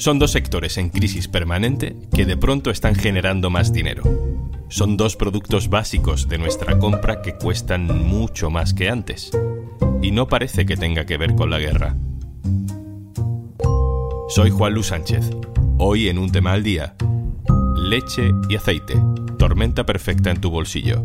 Son dos sectores en crisis permanente que de pronto están generando más dinero. Son dos productos básicos de nuestra compra que cuestan mucho más que antes. Y no parece que tenga que ver con la guerra. Soy Juan Luis Sánchez. Hoy en un tema al día. Leche y aceite. Tormenta perfecta en tu bolsillo.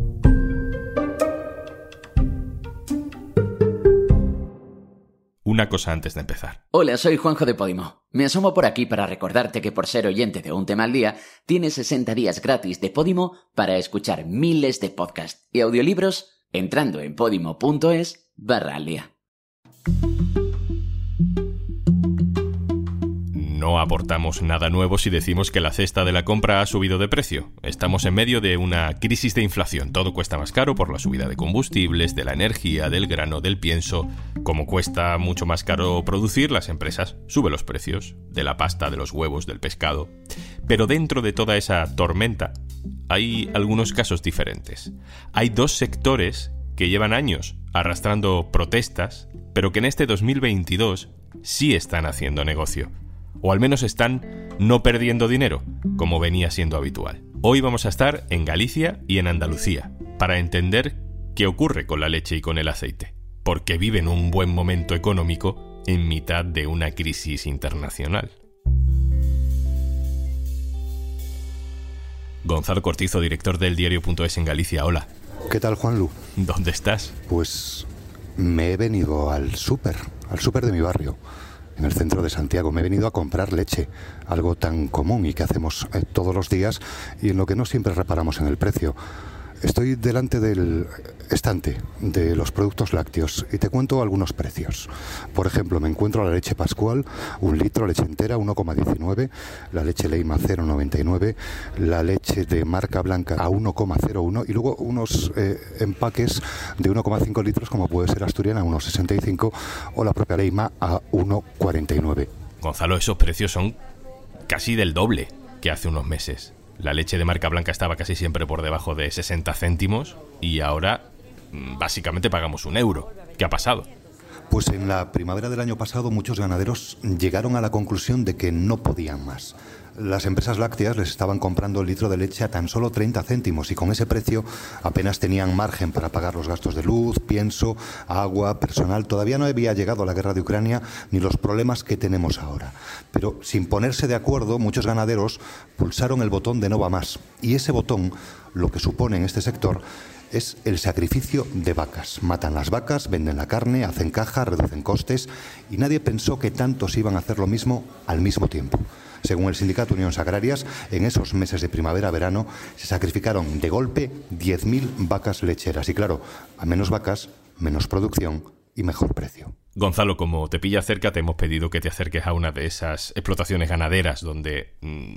Una cosa antes de empezar. Hola, soy Juanjo de Podimo. Me asomo por aquí para recordarte que por ser oyente de un tema al día, tienes 60 días gratis de Podimo para escuchar miles de podcasts y audiolibros entrando en podimo.es barra al día. No aportamos nada nuevo si decimos que la cesta de la compra ha subido de precio. Estamos en medio de una crisis de inflación. Todo cuesta más caro por la subida de combustibles, de la energía, del grano, del pienso. Como cuesta mucho más caro producir, las empresas suben los precios de la pasta, de los huevos, del pescado. Pero dentro de toda esa tormenta hay algunos casos diferentes. Hay dos sectores que llevan años arrastrando protestas, pero que en este 2022 sí están haciendo negocio o al menos están no perdiendo dinero, como venía siendo habitual. Hoy vamos a estar en Galicia y en Andalucía, para entender qué ocurre con la leche y con el aceite, porque viven un buen momento económico en mitad de una crisis internacional. Gonzalo Cortizo, director del diario.es en Galicia, hola. ¿Qué tal, Juanlu? ¿Dónde estás? Pues me he venido al súper, al súper de mi barrio en el centro de Santiago. Me he venido a comprar leche, algo tan común y que hacemos eh, todos los días y en lo que no siempre reparamos en el precio. Estoy delante del estante de los productos lácteos y te cuento algunos precios. Por ejemplo, me encuentro la leche Pascual, un litro, leche entera 1,19, la leche Leima 0,99, la leche de marca blanca a 1,01 y luego unos eh, empaques de 1,5 litros como puede ser Asturiana a 1,65 o la propia Leima a 1,49. Gonzalo, esos precios son casi del doble que hace unos meses. La leche de marca blanca estaba casi siempre por debajo de 60 céntimos y ahora mm, básicamente pagamos un euro. ¿Qué ha pasado? Pues en la primavera del año pasado muchos ganaderos llegaron a la conclusión de que no podían más. Las empresas lácteas les estaban comprando el litro de leche a tan solo 30 céntimos y con ese precio apenas tenían margen para pagar los gastos de luz, pienso, agua, personal. Todavía no había llegado la guerra de Ucrania ni los problemas que tenemos ahora. Pero sin ponerse de acuerdo, muchos ganaderos pulsaron el botón de no va más. Y ese botón, lo que supone en este sector, es el sacrificio de vacas. Matan las vacas, venden la carne, hacen caja, reducen costes y nadie pensó que tantos iban a hacer lo mismo al mismo tiempo. Según el sindicato Unión Agrarias, en esos meses de primavera-verano se sacrificaron de golpe 10.000 vacas lecheras. Y claro, a menos vacas, menos producción y mejor precio. Gonzalo, como te pilla cerca, te hemos pedido que te acerques a una de esas explotaciones ganaderas donde mm,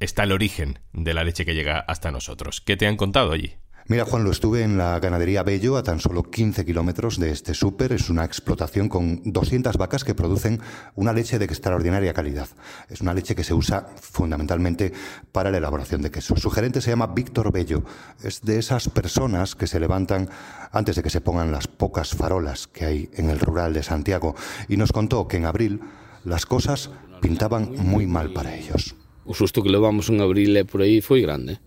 está el origen de la leche que llega hasta nosotros. ¿Qué te han contado allí? Mira, Juan, lo estuve en la ganadería Bello, a tan solo 15 kilómetros de este súper. Es una explotación con 200 vacas que producen una leche de extraordinaria calidad. Es una leche que se usa fundamentalmente para la elaboración de queso. Su gerente se llama Víctor Bello. Es de esas personas que se levantan antes de que se pongan las pocas farolas que hay en el rural de Santiago. Y nos contó que en abril las cosas pintaban muy mal para ellos. O susto que levamos en abril por ahí fue grande.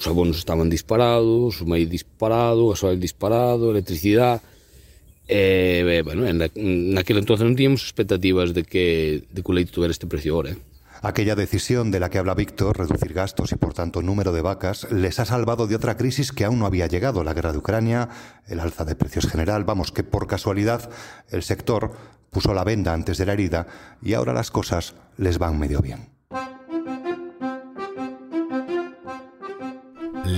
Os abonos estaban disparados, o maíz disparado, gasoil disparado, electricidade. E, eh, bueno, en, naquele entonces non tíamos expectativas de que, de que leite tuviera este precio ahora. Eh. Aquella decisión de la que habla Víctor, reducir gastos y por tanto número de vacas, les ha salvado de otra crisis que aún no había llegado, la guerra de Ucrania, el alza de precios general, vamos, que por casualidad el sector puso la venda antes de la herida y ahora las cosas les van medio bien.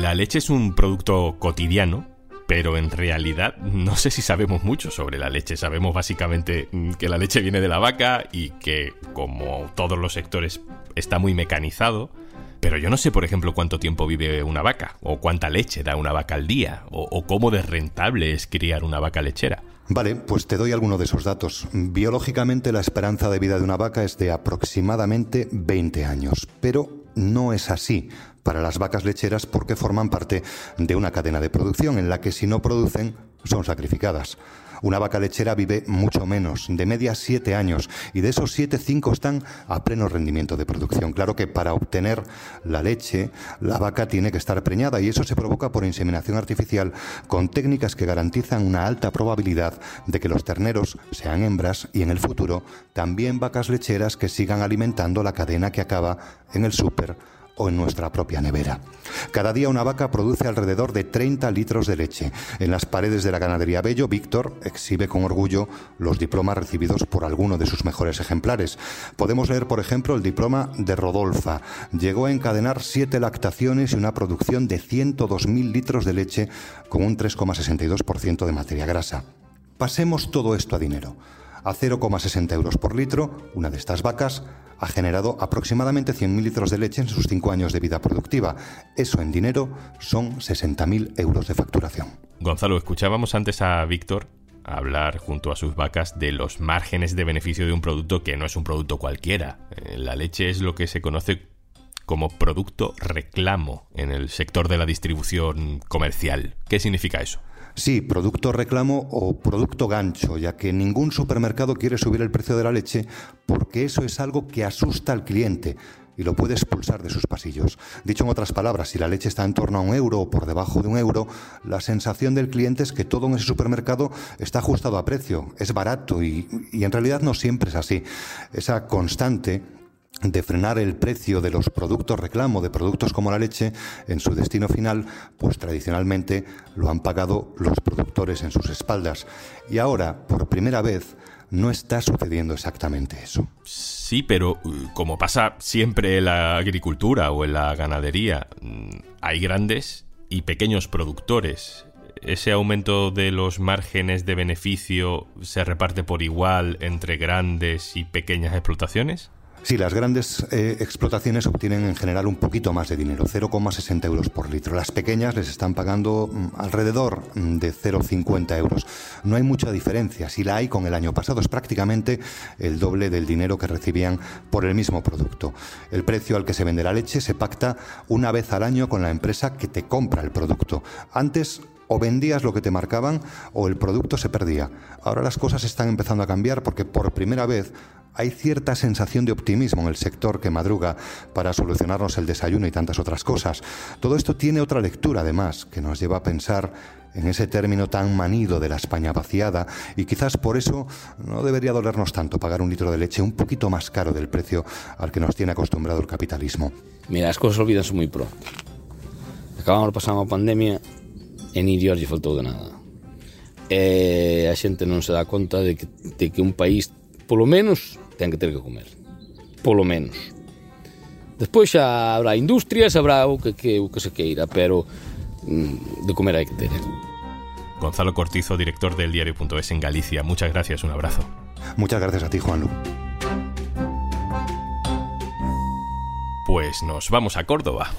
La leche es un producto cotidiano, pero en realidad no sé si sabemos mucho sobre la leche. Sabemos básicamente mm, que la leche viene de la vaca y que, como todos los sectores, está muy mecanizado. Pero yo no sé, por ejemplo, cuánto tiempo vive una vaca, o cuánta leche da una vaca al día, o, cómo de rentable es criar una vaca lechera. Vale, pues te doy alguno de esos datos. Biológicamente la esperanza de vida de una vaca es de aproximadamente 20 años, pero no es así para las vacas lecheras porque forman parte de una cadena de producción en la que si no producen son sacrificadas. Una vaca lechera vive mucho menos, de media siete años, y de esos siete, cinco están a pleno rendimiento de producción. Claro que para obtener la leche, la vaca tiene que estar preñada y eso se provoca por inseminación artificial con técnicas que garantizan una alta probabilidad de que los terneros sean hembras y en el futuro también vacas lecheras que sigan alimentando la cadena que acaba en el súper o en nuestra propia nevera. Cada día una vaca produce alrededor de 30 litros de leche. En las paredes de la ganadería Bello, Víctor exhibe con orgullo los diplomas recibidos por alguno de sus mejores ejemplares. Podemos leer, por ejemplo, el diploma de Rodolfa. Llegó a encadenar siete lactaciones y una producción de 102.000 litros de leche con un 3,62% de materia grasa. Pasemos todo esto a dinero. A 0,60 euros por litro, una de estas vacas ha generado aproximadamente 100.000 litros de leche en sus cinco años de vida productiva. Eso en dinero son 60.000 euros de facturación. Gonzalo, escuchábamos antes a Víctor hablar junto a sus vacas de los márgenes de beneficio de un producto que no es un producto cualquiera. Eh, la leche es lo que se conoce como producto reclamo en el sector de la distribución comercial. ¿Qué significa eso? Sí, producto reclamo o producto gancho, ya que ningún supermercado quiere subir el precio de la leche porque eso es algo que asusta al cliente y lo puede expulsar de sus pasillos. Dicho en otras palabras, si la leche está en torno a un euro o por debajo de un euro, la sensación del cliente es que todo en ese supermercado está ajustado a precio, es barato y, y en realidad no siempre es así. Esa constante de frenar el precio de los productos reclamo, de productos como la leche, en su destino final, pues tradicionalmente lo han pagado los productores en sus espaldas. Y ahora, por primera vez, no está sucediendo exactamente eso. Sí, pero uh, como pasa siempre en la agricultura o en la ganadería, mm, hay grandes y pequeños productores. ¿Ese aumento de los márgenes de beneficio se reparte por igual entre grandes y pequeñas explotaciones? Sí, las grandes eh, explotaciones obtienen en general un poquito más de dinero, 0,60 euros por litro. Las pequeñas les están pagando mm, alrededor de 0,50 euros. No hay mucha diferencia. Si la hay con el año pasado, es prácticamente el doble del dinero que recibían por el mismo producto. El precio al que se vende la leche se pacta una vez al año con la empresa que te compra el producto. Antes o vendías lo que te marcaban o el producto se perdía. Ahora las cosas están empezando a cambiar porque por primera vez hay cierta sensación de optimismo en el sector que madruga para solucionarnos el desayuno y tantas otras cosas. Todo esto tiene otra lectura, además, que nos lleva a pensar en ese término tan manido de la España vaciada y quizás por eso no debería dolernos tanto pagar un litro de leche un poquito más caro del precio al que nos tiene acostumbrado el capitalismo. Mira, as cosas olvidanse moi pronto. Acabamos de pasar unha pandemia e ni Dios lle faltou de nada. E a xente non se dá conta de que, de que un país, polo menos, ten que ter que comer. Polo menos. Despois xa habrá industrias, habrá o que, que, o que se queira, pero mm, de comer hai que ter. Eh. Gonzalo Cortizo, director del diario.es en Galicia. Muchas gracias, un abrazo. Muchas gracias a ti, Juanlu. Pues nos vamos a Córdoba.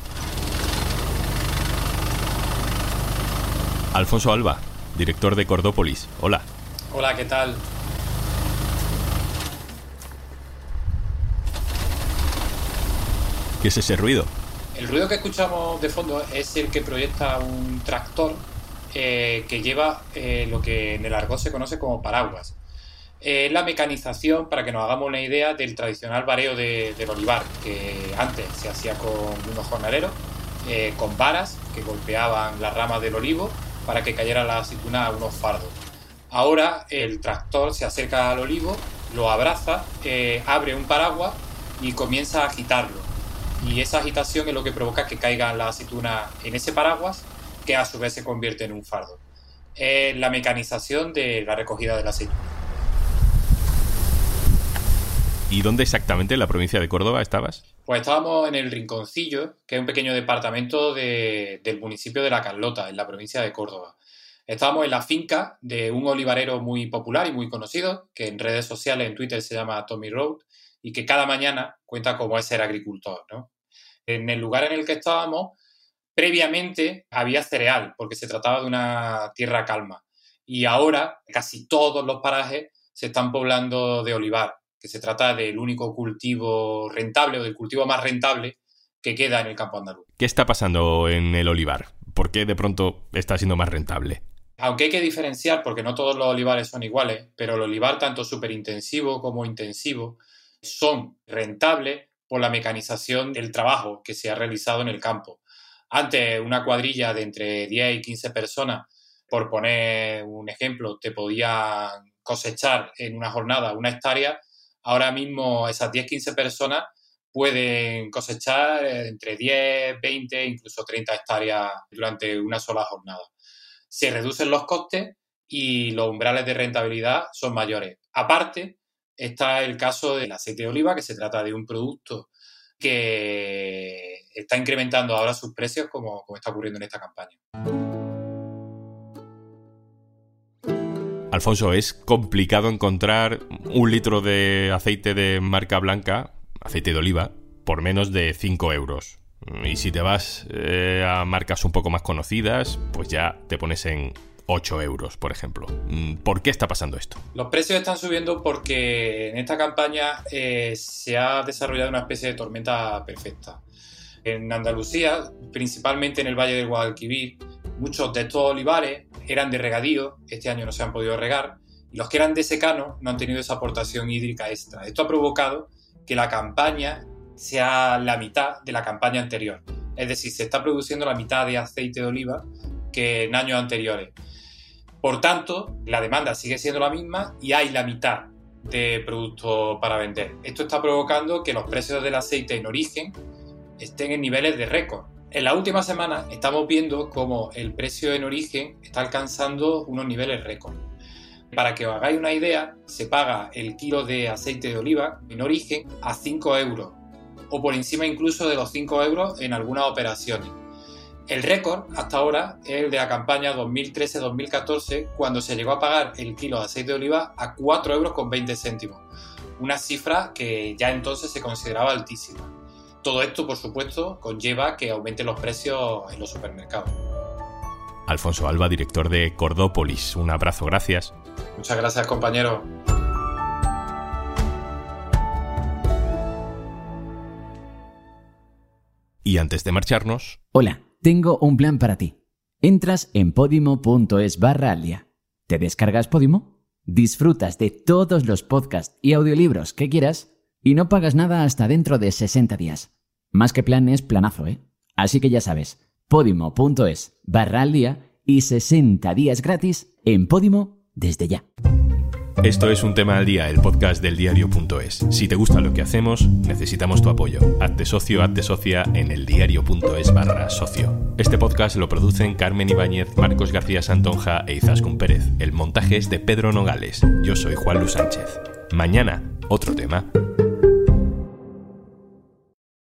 Alfonso Alba, director de Cordópolis. Hola. Hola, ¿qué tal? ¿Qué es ese ruido? El ruido que escuchamos de fondo es el que proyecta un tractor eh, que lleva eh, lo que en el argot se conoce como paraguas. Es la mecanización, para que nos hagamos una idea, del tradicional vareo de, del olivar, que antes se hacía con unos jornaleros, eh, con varas que golpeaban las ramas del olivo para que cayera la aceituna a unos fardos. Ahora el tractor se acerca al olivo, lo abraza, abre un paraguas y comienza a agitarlo y esa agitación es lo que provoca que caiga la aceituna en ese paraguas, que a su vez se convierte en un fardo. Es la mecanización de la recogida de la aceituna. ¿Y dónde exactamente en la provincia de Córdoba estabas? Pues estábamos en el Rinconcillo, que es un pequeño departamento del municipio de La Carlota, en la provincia de Córdoba. Estábamos en la finca de un olivarero muy popular y muy conocido, que en redes sociales, en Twitter se llama Tommy Road, y que cada mañana cuenta cómo es ser agricultor. En el lugar en el que estábamos, previamente había cereal, porque se trataba de una tierra calma. Y ahora casi todos los parajes se están poblando de olivar, que se trata del único cultivo rentable o del cultivo más rentable que queda en el campo andaluz. ¿Qué está pasando en el olivar? ¿Por qué de pronto está siendo más rentable? Aunque hay que diferenciar, porque no todos los olivares son iguales, pero el olivar tanto superintensivo como intensivo son rentables por la mecanización del trabajo que se ha realizado en el campo. Antes, una cuadrilla de entre 10 y 15 personas, por poner un ejemplo, te podían cosechar en una jornada una hectárea. Ahora mismo esas 10-15 personas pueden cosechar entre 10, 20, incluso 30 hectáreas durante una sola jornada. Se reducen los costes y los umbrales de rentabilidad son mayores. Aparte, está el caso del aceite de oliva, que se trata de un producto que está incrementando ahora sus precios como, como está ocurriendo en esta campaña. Alfonso, es complicado encontrar un litro de aceite de marca blanca, aceite de oliva, por menos de 5 euros. Y si te vas eh, a marcas un poco más conocidas, pues ya te pones en 8 euros, por ejemplo. Mm, ¿Por qué está pasando esto? Los precios están subiendo porque en esta campaña eh, se ha desarrollado una especie de tormenta perfecta. En Andalucía, principalmente en el Valle del Guadalquivir, muchos de estos olivares eran de regadío, este año no se han podido regar, y los que eran de secano no han tenido esa aportación hídrica extra. Esto ha provocado que la campaña sea la mitad de la campaña anterior. Es decir, se está produciendo la mitad de aceite de oliva que en años anteriores. Por tanto, la demanda sigue siendo la misma y hay la mitad de productos para vender. Esto está provocando que los precios del aceite en origen estén en niveles de récord. En la última semana estamos viendo cómo el precio en origen está alcanzando unos niveles récord. Para que os hagáis una idea, se paga el kilo de aceite de oliva en origen a 5 euros o por encima incluso de los 5 euros en algunas operaciones. El récord hasta ahora es el de la campaña 2013-2014, cuando se llegó a pagar el kilo de aceite de oliva a 4 euros con 20 céntimos, una cifra que ya entonces se consideraba altísima. Todo esto, por supuesto, conlleva que aumenten los precios en los supermercados. Alfonso Alba, director de Cordópolis, un abrazo, gracias. Muchas gracias, compañero. Y antes de marcharnos... Hola. Tengo un plan para ti. Entras en podimo.es barra al día. ¿Te descargas Podimo? Disfrutas de todos los podcasts y audiolibros que quieras y no pagas nada hasta dentro de 60 días. Más que plan es planazo, ¿eh? Así que ya sabes, podimo.es barra al día y 60 días gratis en Podimo desde ya. Esto es un tema al día, el podcast del diario.es. Si te gusta lo que hacemos, necesitamos tu apoyo. Hazte socio, hazte socia en el diario.es barra socio. Este podcast lo producen Carmen Ibáñez, Marcos García Santonja e Izaskun Pérez. El montaje es de Pedro Nogales. Yo soy Juan Luis Sánchez. Mañana, otro tema.